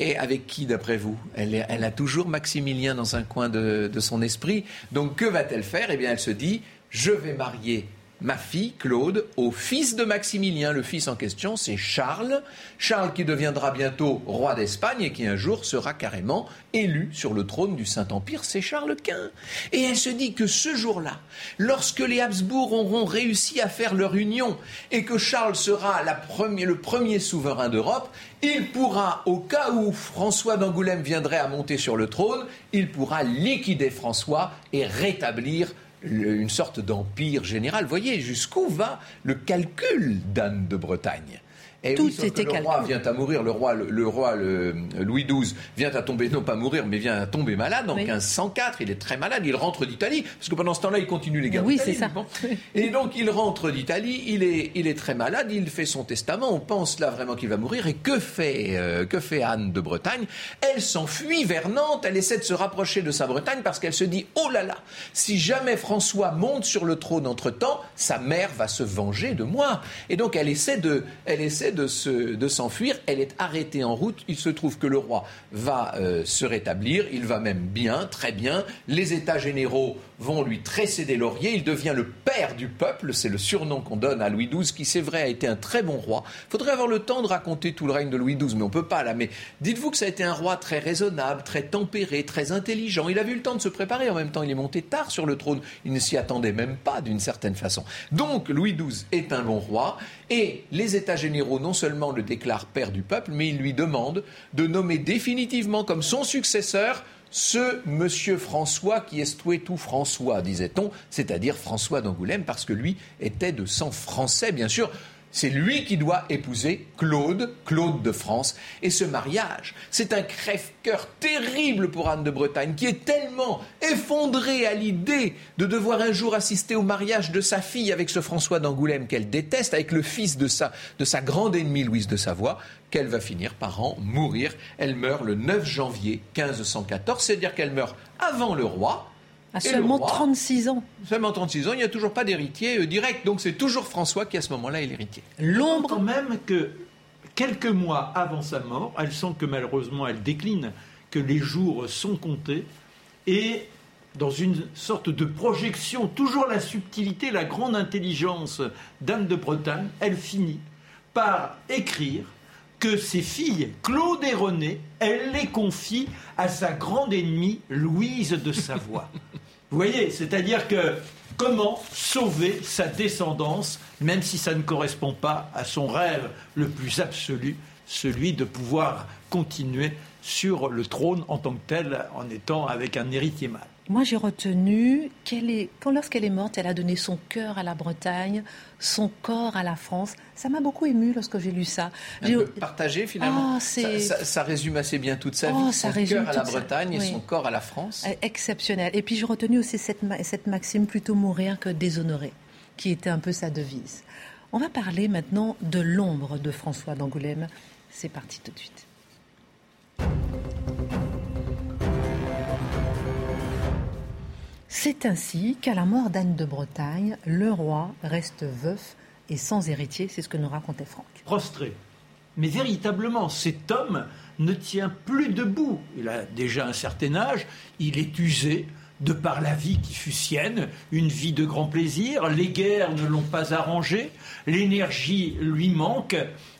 Speaker 2: Et avec qui, d'après vous? Elle, elle a toujours Maximilien dans un coin de, de son esprit. Donc que va-t-elle faire? Eh bien, elle se dit, je vais marier ma fille Claude au fils de Maximilien. Le fils en question, c'est Charles. Charles qui deviendra bientôt roi d'Espagne et qui un jour sera carrément élu sur le trône du Saint-Empire, c'est Charles Quint. Et elle se dit que ce jour-là, lorsque les Habsbourg auront réussi à faire leur union et que Charles sera le premier souverain d'Europe, il pourra, au cas où François d'Angoulême viendrait à monter sur le trône, il pourra liquider François et rétablir une sorte d'empire général. Voyez jusqu'où va le calcul d'Anne de Bretagne.
Speaker 1: Et Tout était
Speaker 2: le roi vient à mourir, le roi, le, roi Louis XII vient à tomber, non pas mourir, mais vient à tomber malade en 1504. Il est très malade, il rentre d'Italie, parce que pendant ce temps-là, il continue les guerres
Speaker 1: Oui, c'est ça.
Speaker 2: Et donc, il rentre d'Italie, il est, il est très malade, il fait son testament, on pense là vraiment qu'il va mourir. Et que fait, euh, que fait Anne de Bretagne? Elle s'enfuit vers Nantes, elle essaie de se rapprocher de sa Bretagne parce qu'elle se dit Oh là là, si jamais François monte sur le trône entre-temps, sa mère va se venger de moi. Et donc, elle essaie de. Elle essaie de, s'enfuir. Elle est arrêtée en route. Il se trouve que le roi va euh, se rétablir. Il va même bien, très bien. Les États généraux vont lui tresser des lauriers. Il devient le père du peuple. C'est le surnom qu'on donne à Louis XII, qui, c'est vrai, a été un très bon roi. Il faudrait avoir le temps de raconter tout le règne de Louis XII, mais on ne peut pas là. Mais dites-vous que ça a été un roi très raisonnable, très tempéré, très intelligent. Il a eu le temps de se préparer. En même temps, il est monté tard sur le trône. Il ne s'y attendait même pas, d'une certaine façon. Donc, Louis XII est un bon roi. Et les États généraux non seulement le déclarent père du peuple, mais ils lui demandent de nommer définitivement comme son successeur ce monsieur François qui est tout François, disait-on, c'est-à-dire François d'Angoulême, parce que lui était de sang français, bien sûr. C'est lui qui doit épouser Claude, Claude de France. Et ce mariage, c'est un crève-cœur terrible pour Anne de Bretagne, qui est tellement effondrée à l'idée de devoir un jour assister au mariage de sa fille avec ce François d'Angoulême qu'elle déteste, avec le fils de sa, de sa grande ennemie Louise de Savoie, qu'elle va finir par en mourir. Elle meurt le 9 janvier 1514, c'est-à-dire qu'elle meurt avant le roi,
Speaker 1: à seulement 36 ans.
Speaker 2: Seulement 36 ans, il n'y a toujours pas d'héritier euh, direct. Donc c'est toujours François qui à ce moment-là est l'héritier.
Speaker 3: L'ombre. Quand même que quelques mois avant sa mort, elle sent que malheureusement elle décline, que les jours sont comptés. Et dans une sorte de projection, toujours la subtilité, la grande intelligence d'Anne de Bretagne, elle finit par écrire que ses filles, Claude et René, elle les confie à sa grande ennemie, Louise de Savoie. Vous voyez, c'est-à-dire que comment sauver sa descendance, même si ça ne correspond pas à son rêve le plus absolu, celui de pouvoir continuer sur le trône en tant que tel, en étant avec un héritier mâle.
Speaker 1: Moi, j'ai retenu qu'elle est, quand lorsqu'elle est morte, elle a donné son cœur à la Bretagne, son corps à la France. Ça m'a beaucoup ému lorsque j'ai lu ça.
Speaker 2: Peu partagé finalement. Ah, ça, résume assez bien toute sa oh, vie. son cœur à la Bretagne et son corps à la France.
Speaker 1: Eh, exceptionnel. Et puis j'ai retenu aussi cette, cette maxime plutôt mourir que déshonorer, qui était un peu sa devise. On va parler maintenant de l'ombre de François d'Angoulême. C'est parti tout de suite. C'est ainsi qu'à la mort d'Anne de Bretagne, le roi reste veuf et sans héritier, c'est ce que nous racontait Franck.
Speaker 3: Prostré. Mais véritablement, cet homme ne tient plus debout. Il a déjà un certain âge, il est usé de par la vie qui fut sienne, une vie de grand plaisir, les guerres ne l'ont pas arrangé, l'énergie lui manque,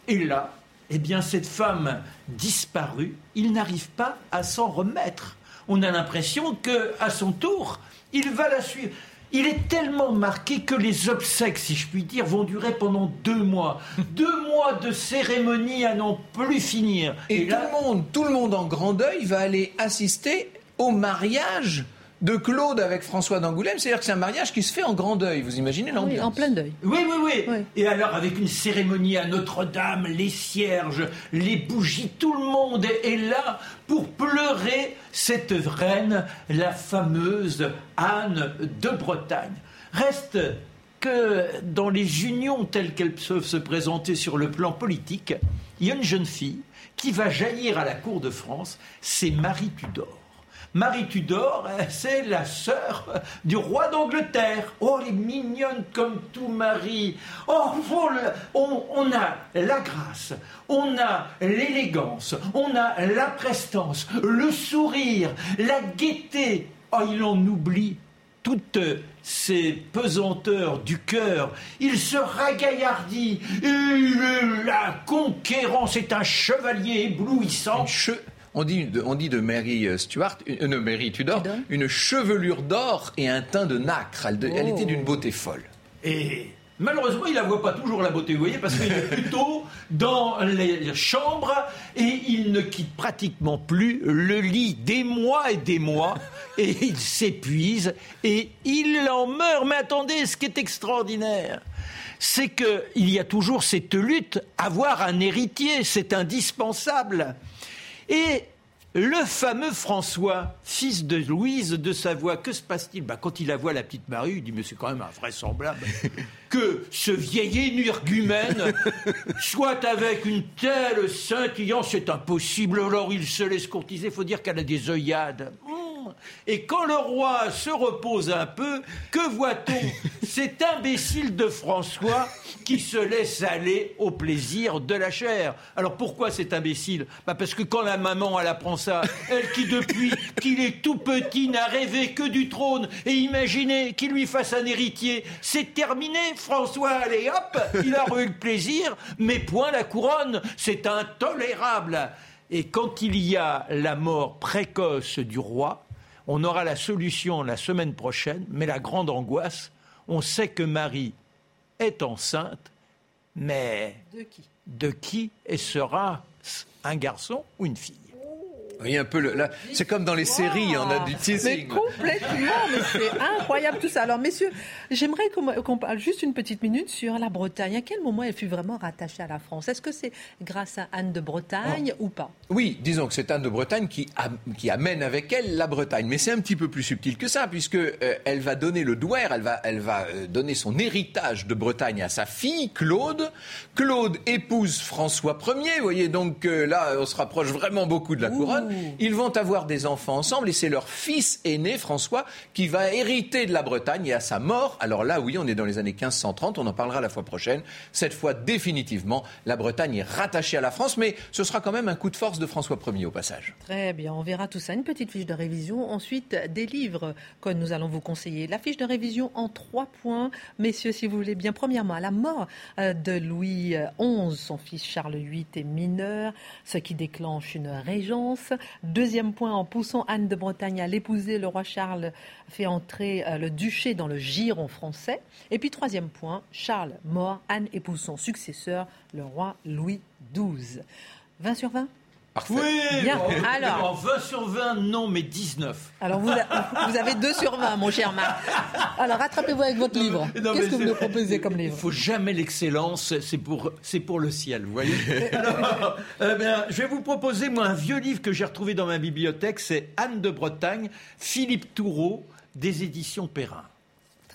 Speaker 3: et là, eh bien, cette femme disparue, il n'arrive pas à s'en remettre. On a l'impression que, à son tour, il va la suivre. Il est tellement marqué que les obsèques, si je puis dire, vont durer pendant deux mois. deux mois de cérémonie à n'en plus finir.
Speaker 2: Et, tout, le monde, tout le monde en grand deuil va aller assister au mariage de Claude avec François d'Angoulême, c'est-à-dire que c'est un mariage qui se fait en grand deuil. Vous imaginez l'ambiance
Speaker 1: Oui, en plein deuil.
Speaker 3: Oui, oui, oui, Et alors, avec une cérémonie à Notre-Dame, les cierges, les bougies, tout le monde est là pour pleurer cette reine, la fameuse Anne de Bretagne. Reste que dans les unions telles qu'elles peuvent se présenter sur le plan politique, il y a une jeune fille qui va jaillir à la cour de France, c'est Marie Tudor. Marie Tudor, c'est la sœur du roi d'Angleterre. Oh, elle est mignonne comme tout Marie. Oh, on, on a la grâce, on a l'élégance, on a la prestance, le sourire, la gaieté. Oh, il en oublie toutes ces pesanteurs du cœur. Il se ragaillardit. La conquérant, c'est un chevalier éblouissant.
Speaker 2: On dit, de, on dit de Mary euh, Stuart, une, euh, Mary Tudor, une chevelure d'or et un teint de nacre. Elle, elle était d'une beauté folle.
Speaker 3: Et Malheureusement, il ne la voit pas toujours la beauté, vous voyez, parce qu'il est plutôt dans les chambres et il ne quitte pratiquement plus le lit des mois et des mois et il s'épuise et il en meurt. Mais attendez, ce qui est extraordinaire, c'est qu'il y a toujours cette lutte, avoir un héritier, c'est indispensable. Et le fameux François, fils de Louise de Savoie, que se passe-t-il bah, Quand il la voit, la petite Marie, il dit Mais c'est quand même invraisemblable que ce vieil énergumène soit avec une telle scintillance, c'est impossible. Alors il se laisse courtiser, il faut dire qu'elle a des œillades. Et quand le roi se repose un peu, que voit-on Cet imbécile de François qui se laisse aller au plaisir de la chair. Alors pourquoi cet imbécile bah Parce que quand la maman, elle apprend ça, elle qui depuis qu'il est tout petit n'a rêvé que du trône, et imaginez qu'il lui fasse un héritier, c'est terminé, François, allez hop, il a eu le plaisir, mais point la couronne, c'est intolérable. Et quand il y a la mort précoce du roi, on aura la solution la semaine prochaine, mais la grande angoisse, on sait que Marie est enceinte, mais
Speaker 1: de qui?
Speaker 3: De qui et sera un garçon ou une fille?
Speaker 2: Oui, un peu. là, c'est comme dans les séries, on a du teasing.
Speaker 1: Mais complètement, mais c'est incroyable tout ça. Alors, messieurs, j'aimerais qu'on parle juste une petite minute sur la Bretagne. À quel moment elle fut vraiment rattachée à la France? Est-ce que c'est grâce à Anne de Bretagne ou pas?
Speaker 2: Oui, disons que c'est Anne de Bretagne qui, qui, amène avec elle la Bretagne. Mais c'est un petit peu plus subtil que ça, puisque euh, elle va donner le douaire, elle va, elle va euh, donner son héritage de Bretagne à sa fille, Claude. Claude épouse François Ier. Vous voyez, donc euh, là, on se rapproche vraiment beaucoup de la couronne. Ils vont avoir des enfants ensemble et c'est leur fils aîné, François, qui va hériter de la Bretagne et à sa mort, alors là, oui, on est dans les années 1530, on en parlera la fois prochaine. Cette fois, définitivement, la Bretagne est rattachée à la France, mais ce sera quand même un coup de force de François Ier au passage.
Speaker 1: Très bien, on verra tout ça. Une petite fiche de révision. Ensuite, des livres que nous allons vous conseiller. La fiche de révision en trois points, messieurs, si vous voulez bien. Premièrement, la mort euh, de Louis XI, son fils Charles VIII est mineur, ce qui déclenche une régence. Deuxième point, en poussant Anne de Bretagne à l'épouser, le roi Charles fait entrer euh, le duché dans le giron français. Et puis troisième point, Charles mort, Anne épouse son successeur, le roi Louis XII. 20 sur 20
Speaker 3: oui, Bien. Alors, 20 sur 20, non, mais 19.
Speaker 1: Alors, vous, vous avez 2 sur 20, mon cher Marc. Alors, rattrapez-vous avec votre livre. Qu'est-ce que vous nous proposez comme livre?
Speaker 3: Il ne faut jamais l'excellence, c'est pour, pour le ciel, vous voyez Alors, eh bien, Je vais vous proposer, moi, un vieux livre que j'ai retrouvé dans ma bibliothèque, c'est Anne de Bretagne, Philippe Toureau, des éditions Perrin.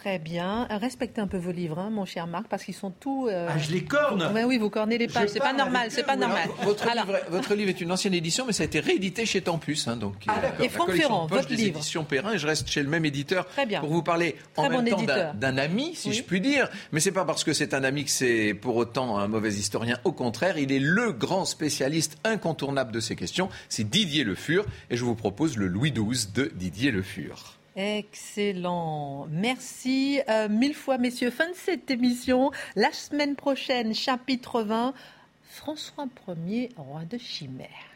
Speaker 1: Très bien. Respectez un peu vos livres, hein, mon cher Marc, parce qu'ils sont tous.
Speaker 3: Euh, ah, je les corne
Speaker 1: mais Oui, vous cornez les pages. C'est pas normal. C'est pas normal.
Speaker 2: Votre, livre, votre, livre, est une ancienne édition, mais ça a été réédité chez Tempus. Hein, donc,
Speaker 1: ah, euh, et Franck Ferrand, votre livre.
Speaker 2: éditions Perrin, et je reste chez le même éditeur
Speaker 1: Très bien.
Speaker 2: pour vous parler en même temps d'un ami, si je puis dire. Mais c'est pas parce que c'est un ami que c'est pour autant un mauvais historien. Au contraire, il est le grand spécialiste incontournable de ces questions. C'est Didier Le Fur, et je vous propose le Louis XII de Didier Le Fur.
Speaker 1: Excellent. Merci euh, mille fois, messieurs. Fin de cette émission. La semaine prochaine, chapitre 20, François Ier, roi de Chimère.